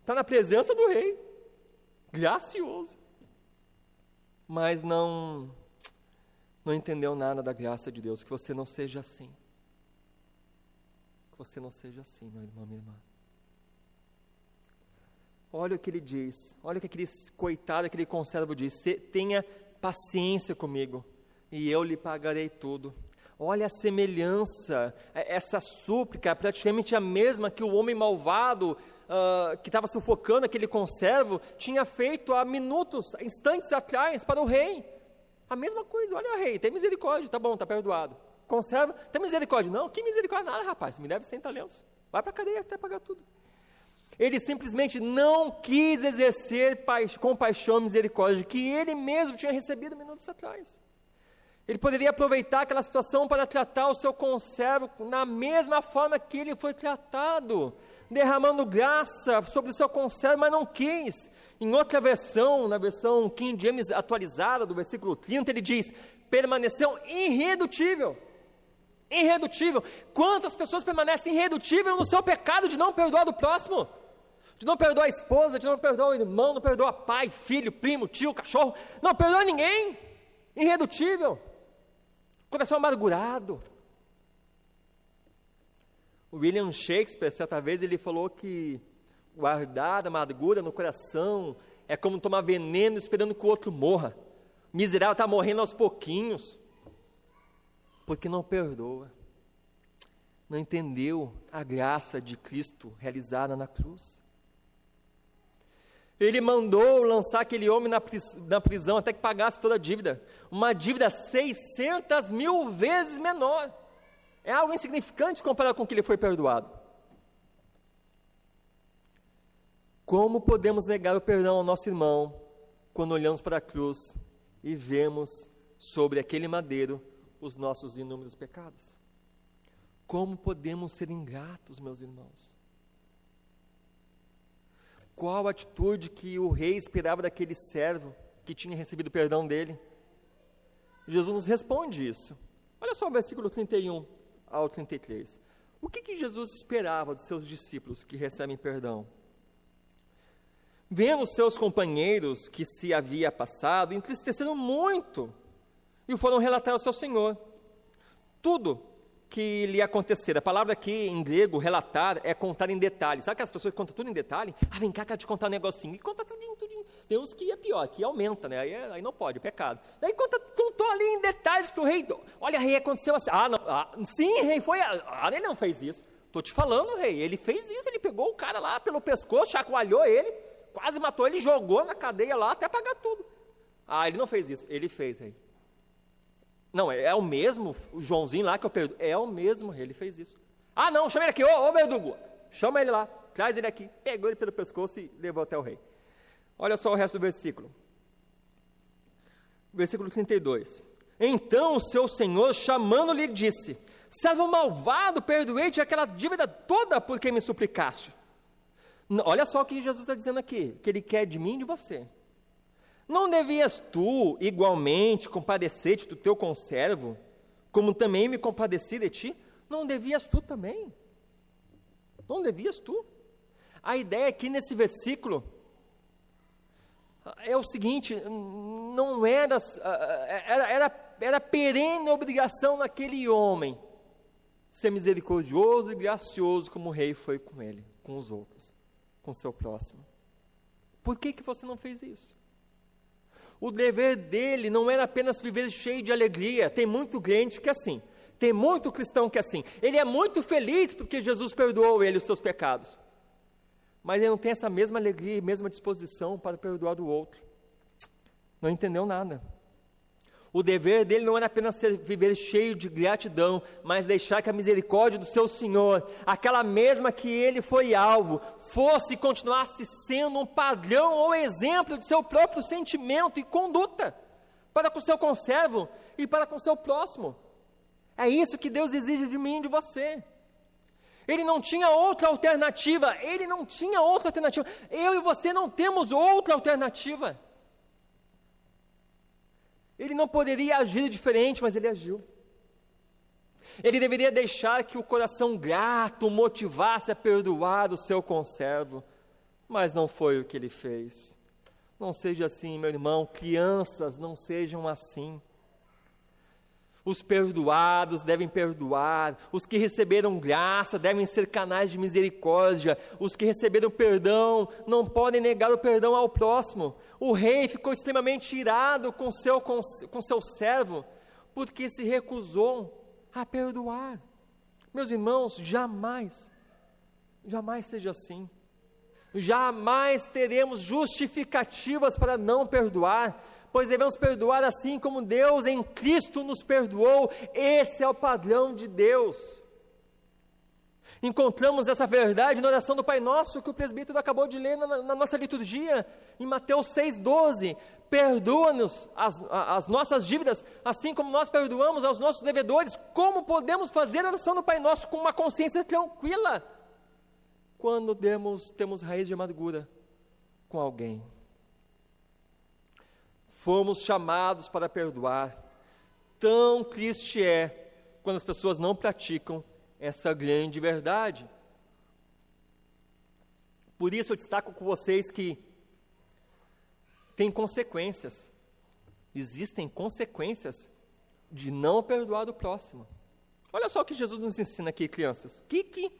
Está na presença do rei. Gracioso mas não não entendeu nada da graça de Deus. Que você não seja assim. Que você não seja assim, meu irmão, minha irmã. olha o que ele diz, olha o que aquele coitado, aquele conservo diz: tenha paciência comigo e eu lhe pagarei tudo. Olha a semelhança, é, essa súplica é praticamente a mesma que o homem malvado uh, que estava sufocando aquele conservo tinha feito há minutos, instantes atrás para o rei. A mesma coisa, olha rei, tem misericórdia, tá bom, tá perdoado. Conserva, tem misericórdia? Não, que misericórdia nada, rapaz, me deve 100 talentos. Vai para a cadeia até pagar tudo. Ele simplesmente não quis exercer compaixão e misericórdia que ele mesmo tinha recebido minutos atrás. Ele poderia aproveitar aquela situação para tratar o seu conservo na mesma forma que ele foi tratado, derramando graça sobre o seu conservo, mas não quis. Em outra versão, na versão King James atualizada, do versículo 30, ele diz: permaneceu irredutível. Irredutível. Quantas pessoas permanecem irredutível no seu pecado de não perdoar do próximo? De não perdoar a esposa, de não perdoar o irmão, não perdoar pai, filho, primo, tio, cachorro. Não perdoa ninguém. Irredutível coração amargurado. O William Shakespeare, certa vez, ele falou que guardar amargura no coração é como tomar veneno esperando que o outro morra. O miserável está morrendo aos pouquinhos, porque não perdoa, não entendeu a graça de Cristo realizada na cruz. Ele mandou lançar aquele homem na, prisão até que pagasse toda a dívida. Uma dívida 600 mil vezes menor. É algo insignificante comparado com o que ele foi perdoado. Como podemos negar o perdão ao nosso irmão quando olhamos para a cruz e vemos sobre aquele madeiro os nossos inúmeros pecados? Como podemos ser ingratos, meus irmãos? Qual a atitude que o rei esperava daquele servo que tinha recebido perdão dele? Jesus nos responde isso. Olha só o versículo 31 ao 33. O que, que Jesus esperava dos seus discípulos que recebem perdão? Vendo seus companheiros que se havia passado, entristeceram muito e foram relatar ao seu Senhor tudo que lhe acontecer. A palavra aqui em grego, relatar, é contar em detalhes. Sabe que as pessoas contam tudo em detalhe? Ah, vem cá, quero te contar um negocinho. E conta tudo, tudinho. Tem uns que é pior, que aumenta, né? Aí, é, aí não pode, é pecado. Daí conta, contou ali em detalhes para o rei. Olha, rei, aconteceu assim. Ah, não, ah, sim, rei, foi. Ah, ele não fez isso. Estou te falando, rei. Ele fez isso, ele pegou o cara lá pelo pescoço, chacoalhou ele, quase matou ele, jogou na cadeia lá até pagar tudo. Ah, ele não fez isso. Ele fez, rei. Não, é, é, o mesmo, o Joãozinho lá que eu perdo. É o mesmo, ele fez isso. Ah, não, chama ele aqui, ô, ô Verdugo, chama ele lá, traz ele aqui. Pegou ele pelo pescoço e levou até o rei. Olha só o resto do versículo. Versículo 32. Então o seu senhor, chamando-lhe, disse: Servo malvado, perdoei-te aquela dívida toda porque me suplicaste. Olha só o que Jesus está dizendo aqui: que ele quer de mim e de você. Não devias tu, igualmente, compadecer-te do teu conservo, como também me compadeci de ti? Não devias tu também? Não devias tu? A ideia aqui nesse versículo é o seguinte: não era, era, era, era perene obrigação daquele homem ser misericordioso e gracioso como o rei foi com ele, com os outros, com seu próximo. Por que, que você não fez isso? O dever dele não era apenas viver cheio de alegria. Tem muito crente que é assim. Tem muito cristão que é assim. Ele é muito feliz porque Jesus perdoou ele os seus pecados. Mas ele não tem essa mesma alegria e mesma disposição para perdoar do outro. Não entendeu nada. O dever dele não era apenas viver cheio de gratidão, mas deixar que a misericórdia do seu Senhor, aquela mesma que ele foi alvo, fosse e continuasse sendo um padrão ou exemplo de seu próprio sentimento e conduta para com seu conservo e para com seu próximo. É isso que Deus exige de mim e de você. Ele não tinha outra alternativa, ele não tinha outra alternativa. Eu e você não temos outra alternativa. Ele não poderia agir diferente, mas ele agiu. Ele deveria deixar que o coração grato motivasse a perdoar o seu conservo, mas não foi o que ele fez. Não seja assim, meu irmão, crianças não sejam assim. Os perdoados devem perdoar, os que receberam graça devem ser canais de misericórdia, os que receberam perdão não podem negar o perdão ao próximo. O rei ficou extremamente irado com seu, com, com seu servo, porque se recusou a perdoar. Meus irmãos, jamais, jamais seja assim. Jamais teremos justificativas para não perdoar pois devemos perdoar assim como Deus em Cristo nos perdoou. Esse é o padrão de Deus. Encontramos essa verdade na oração do Pai Nosso que o presbítero acabou de ler na, na nossa liturgia, em Mateus 6,12. Perdoa-nos as, as nossas dívidas, assim como nós perdoamos aos nossos devedores. Como podemos fazer a oração do Pai Nosso com uma consciência tranquila? Quando temos, temos raiz de amargura com alguém fomos chamados para perdoar. Tão triste é quando as pessoas não praticam essa grande verdade. Por isso eu destaco com vocês que tem consequências. Existem consequências de não perdoar o próximo. Olha só o que Jesus nos ensina aqui, crianças. O que, que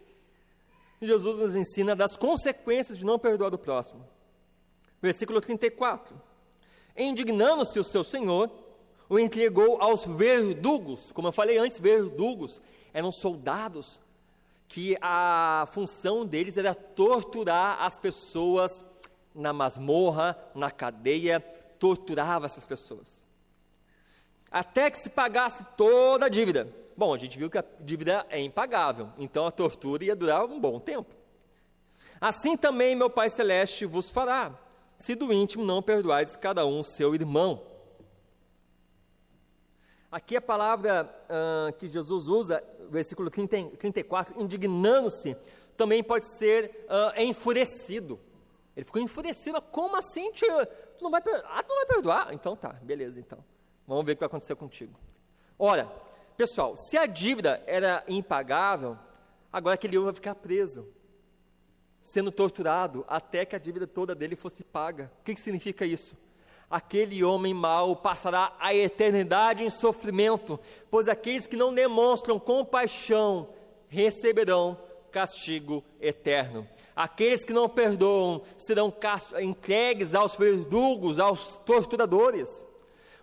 Jesus nos ensina das consequências de não perdoar o próximo? Versículo 34. Indignando-se o seu senhor, o entregou aos verdugos. Como eu falei antes, verdugos eram soldados que a função deles era torturar as pessoas na masmorra, na cadeia, torturava essas pessoas. Até que se pagasse toda a dívida. Bom, a gente viu que a dívida é impagável, então a tortura ia durar um bom tempo. Assim também meu Pai Celeste vos fará, se do íntimo não perdoardes cada um seu irmão. Aqui a palavra uh, que Jesus usa, versículo 30, 34, indignando-se, também pode ser uh, enfurecido. Ele ficou enfurecido, como assim? Tu não vai, ah, tu não vai perdoar? Então tá, beleza, então. Vamos ver o que vai acontecer contigo. Olha, pessoal, se a dívida era impagável, agora aquele homem vai ficar preso sendo torturado até que a dívida toda dele fosse paga. O que, que significa isso? Aquele homem mau passará a eternidade em sofrimento, pois aqueles que não demonstram compaixão receberão castigo eterno. Aqueles que não perdoam serão entregues aos verdugos, aos torturadores.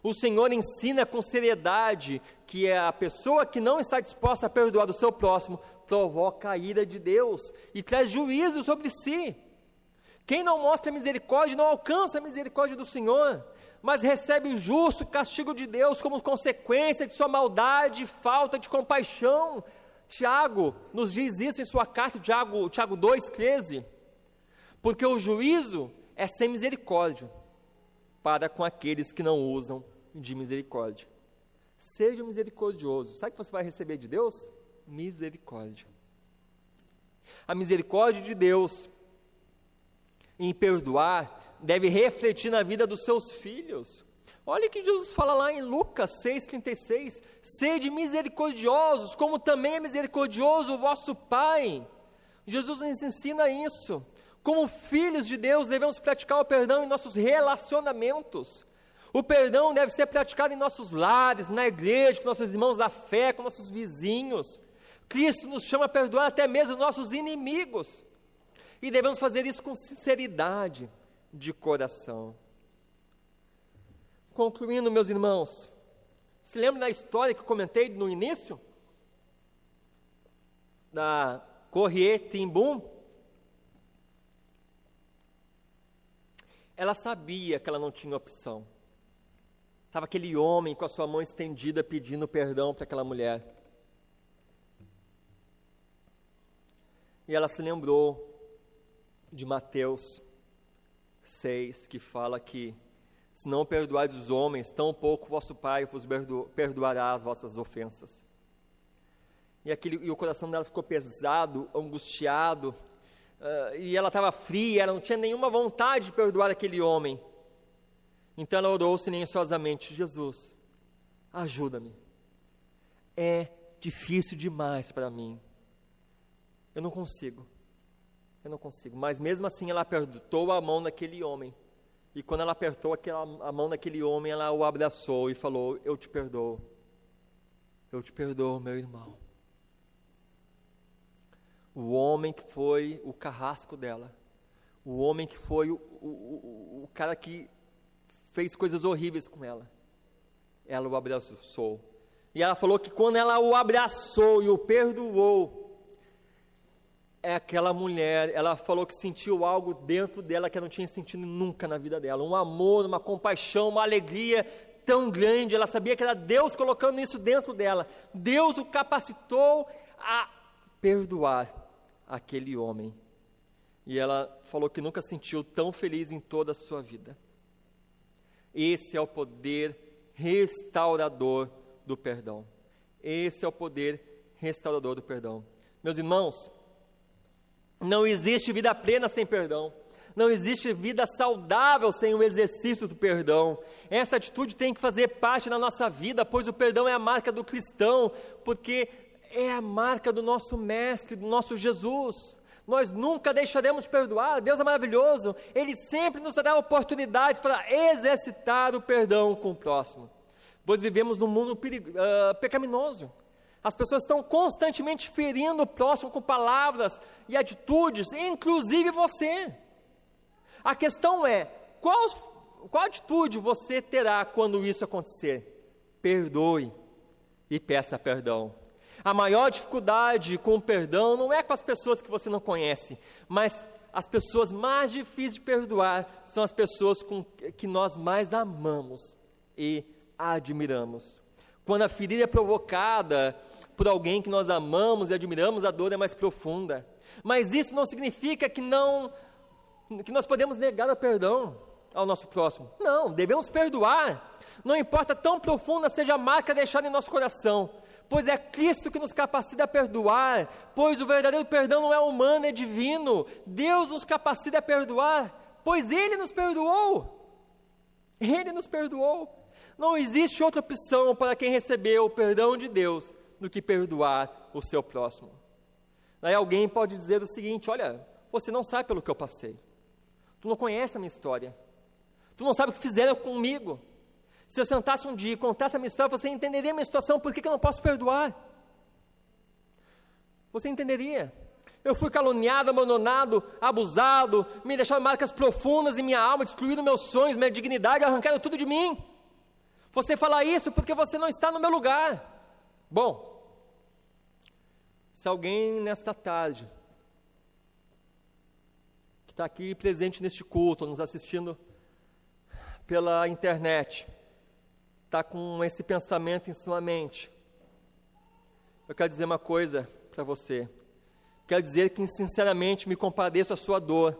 O Senhor ensina com seriedade que é a pessoa que não está disposta a perdoar o seu próximo provoca a ira de Deus e traz juízo sobre si. Quem não mostra misericórdia não alcança a misericórdia do Senhor, mas recebe o justo castigo de Deus como consequência de sua maldade e falta de compaixão. Tiago nos diz isso em sua carta, Tiago, Tiago 2,13. Porque o juízo é sem misericórdia para com aqueles que não usam de misericórdia. Seja misericordioso. Sabe o que você vai receber de Deus? Misericórdia. A misericórdia de Deus em perdoar deve refletir na vida dos seus filhos. Olha o que Jesus fala lá em Lucas 6,36: Sede misericordiosos, como também é misericordioso o vosso Pai. Jesus nos ensina isso. Como filhos de Deus, devemos praticar o perdão em nossos relacionamentos. O perdão deve ser praticado em nossos lares, na igreja, com nossos irmãos da fé, com nossos vizinhos. Cristo nos chama a perdoar até mesmo nossos inimigos. E devemos fazer isso com sinceridade de coração. Concluindo, meus irmãos, se lembra da história que eu comentei no início? Da Corrier Timbum? Ela sabia que ela não tinha opção. Estava aquele homem com a sua mão estendida pedindo perdão para aquela mulher. E ela se lembrou de Mateus 6, que fala que se não perdoardes os homens, tão pouco vosso Pai vos perdoará as vossas ofensas. E, aquele, e o coração dela ficou pesado, angustiado, uh, e ela estava fria, ela não tinha nenhuma vontade de perdoar aquele homem. Então ela orou silenciosamente: Jesus, ajuda-me. É difícil demais para mim. Eu não consigo. Eu não consigo. Mas mesmo assim ela apertou a mão daquele homem. E quando ela apertou a mão daquele homem, ela o abraçou e falou: Eu te perdoo. Eu te perdoo, meu irmão. O homem que foi o carrasco dela, o homem que foi o, o, o, o cara que fez coisas horríveis com ela, ela o abraçou. E ela falou que quando ela o abraçou e o perdoou, é aquela mulher, ela falou que sentiu algo dentro dela que ela não tinha sentido nunca na vida dela, um amor, uma compaixão, uma alegria tão grande, ela sabia que era Deus colocando isso dentro dela. Deus o capacitou a perdoar aquele homem. E ela falou que nunca sentiu tão feliz em toda a sua vida. Esse é o poder restaurador do perdão. Esse é o poder restaurador do perdão. Meus irmãos, não existe vida plena sem perdão. Não existe vida saudável sem o exercício do perdão. Essa atitude tem que fazer parte da nossa vida, pois o perdão é a marca do cristão, porque é a marca do nosso Mestre, do nosso Jesus. Nós nunca deixaremos perdoar, Deus é maravilhoso, Ele sempre nos dará oportunidades para exercitar o perdão com o próximo, pois vivemos num mundo uh, pecaminoso, as pessoas estão constantemente ferindo o próximo com palavras e atitudes, inclusive você. A questão é: qual, qual atitude você terá quando isso acontecer? Perdoe e peça perdão. A maior dificuldade com o perdão não é com as pessoas que você não conhece, mas as pessoas mais difíceis de perdoar são as pessoas com, que nós mais amamos e admiramos. Quando a ferida é provocada por alguém que nós amamos e admiramos, a dor é mais profunda. Mas isso não significa que não que nós podemos negar o perdão ao nosso próximo. Não, devemos perdoar. Não importa tão profunda seja a marca deixada em nosso coração, pois é Cristo que nos capacita a perdoar, pois o verdadeiro perdão não é humano, é divino. Deus nos capacita a perdoar, pois Ele nos perdoou. Ele nos perdoou. Não existe outra opção para quem recebeu o perdão de Deus do que perdoar o seu próximo. Aí alguém pode dizer o seguinte: olha, você não sabe pelo que eu passei, tu não conhece a minha história, tu não sabe o que fizeram comigo. Se eu sentasse um dia e contasse a minha história, você entenderia a minha situação, por que, eu não posso perdoar? Você entenderia. Eu fui caluniado, abandonado, abusado, me deixaram marcas profundas em minha alma, destruíram meus sonhos, minha dignidade, arrancaram tudo de mim. Você fala isso porque você não está no meu lugar. Bom, se alguém nesta tarde, que está aqui presente neste culto, nos assistindo pela internet, está com esse pensamento em sua mente, eu quero dizer uma coisa para você. Quero dizer que sinceramente me compadeço a sua dor,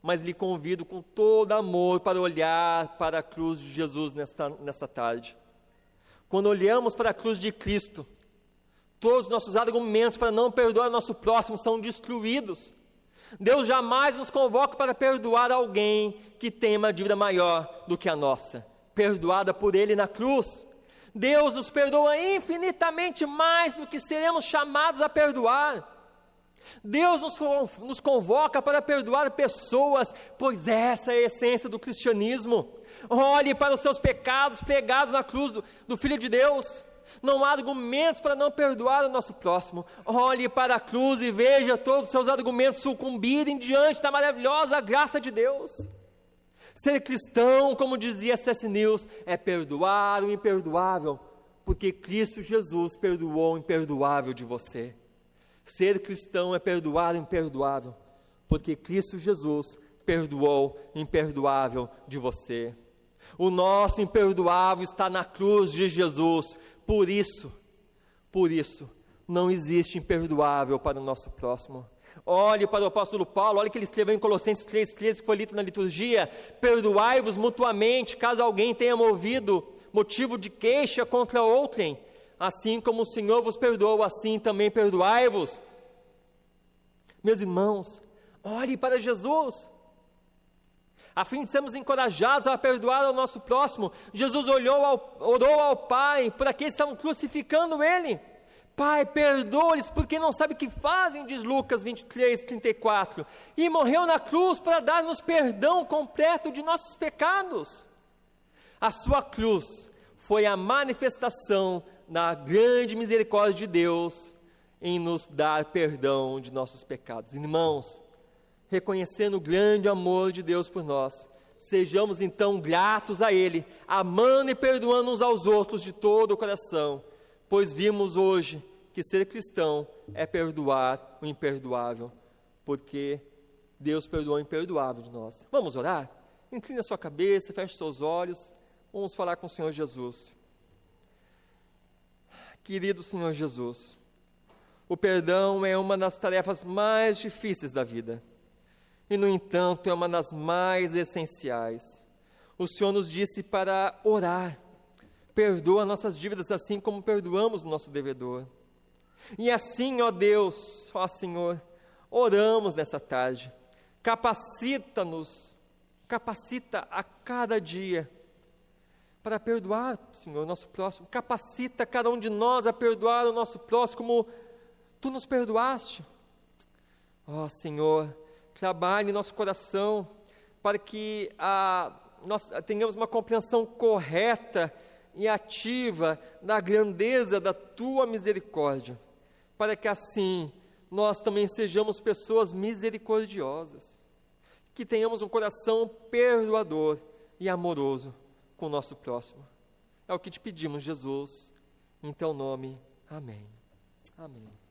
mas lhe convido com todo amor para olhar para a cruz de Jesus nesta, nesta tarde. Quando olhamos para a cruz de Cristo, Todos os nossos argumentos para não perdoar nosso próximo são destruídos. Deus jamais nos convoca para perdoar alguém que tem uma dívida maior do que a nossa, perdoada por Ele na cruz. Deus nos perdoa infinitamente mais do que seremos chamados a perdoar. Deus nos, convoca para perdoar pessoas, pois essa é a essência do cristianismo. Olhe para os seus pecados pregados na cruz do, do Filho de Deus não há argumentos para não perdoar o nosso próximo. Olhe para a cruz e veja todos os seus argumentos sucumbirem diante da maravilhosa graça de Deus. Ser cristão, como dizia C.S. News, é perdoar o imperdoável, porque Cristo Jesus perdoou o imperdoável de você. Ser cristão é perdoar o imperdoável, porque Cristo Jesus perdoou o imperdoável de você. O nosso imperdoável está na cruz de Jesus, por isso, por isso, não existe imperdoável para o nosso próximo. Olhe para o apóstolo Paulo, olha que ele escreveu em Colossenses 3,13, que foi lido na liturgia: Perdoai-vos mutuamente, caso alguém tenha movido motivo de queixa contra outrem, assim como o Senhor vos perdoou, assim também perdoai-vos. Meus irmãos, olhe para Jesus a fim de sermos encorajados a perdoar ao nosso próximo. Jesus olhou ao, orou ao Pai por aqueles que estavam crucificando Ele. Pai, perdoa-lhes porque não sabem o que fazem, diz Lucas 23, 34. E morreu na cruz para dar-nos perdão completo de nossos pecados. A sua cruz foi a manifestação na grande misericórdia de Deus em nos dar perdão de nossos pecados. Irmãos, reconhecendo o grande amor de Deus por nós, sejamos então gratos a Ele, amando e perdoando uns aos outros de todo o coração, pois vimos hoje que ser cristão é perdoar o imperdoável, porque Deus perdoou o imperdoável de nós. Vamos orar? Incline a sua cabeça, feche seus olhos, vamos falar com o Senhor Jesus. Querido Senhor Jesus, o perdão é uma das tarefas mais difíceis da vida e, no entanto, é uma das mais essenciais. O Senhor nos disse para orar, perdoa nossas dívidas assim como perdoamos o nosso devedor. E assim, ó Deus, ó Senhor, oramos nessa tarde, capacita-nos, capacita a cada dia para perdoar, Senhor, o nosso próximo, capacita cada um de nós a perdoar o nosso próximo como tu nos perdoaste. Ó Senhor, trabalhe nosso coração para que a, nós tenhamos uma compreensão correta e ativa da grandeza da tua misericórdia, para que assim nós também sejamos pessoas misericordiosas, que tenhamos um coração perdoador e amoroso com o nosso próximo. É o que te pedimos, Jesus, em teu nome. Amém. Amém.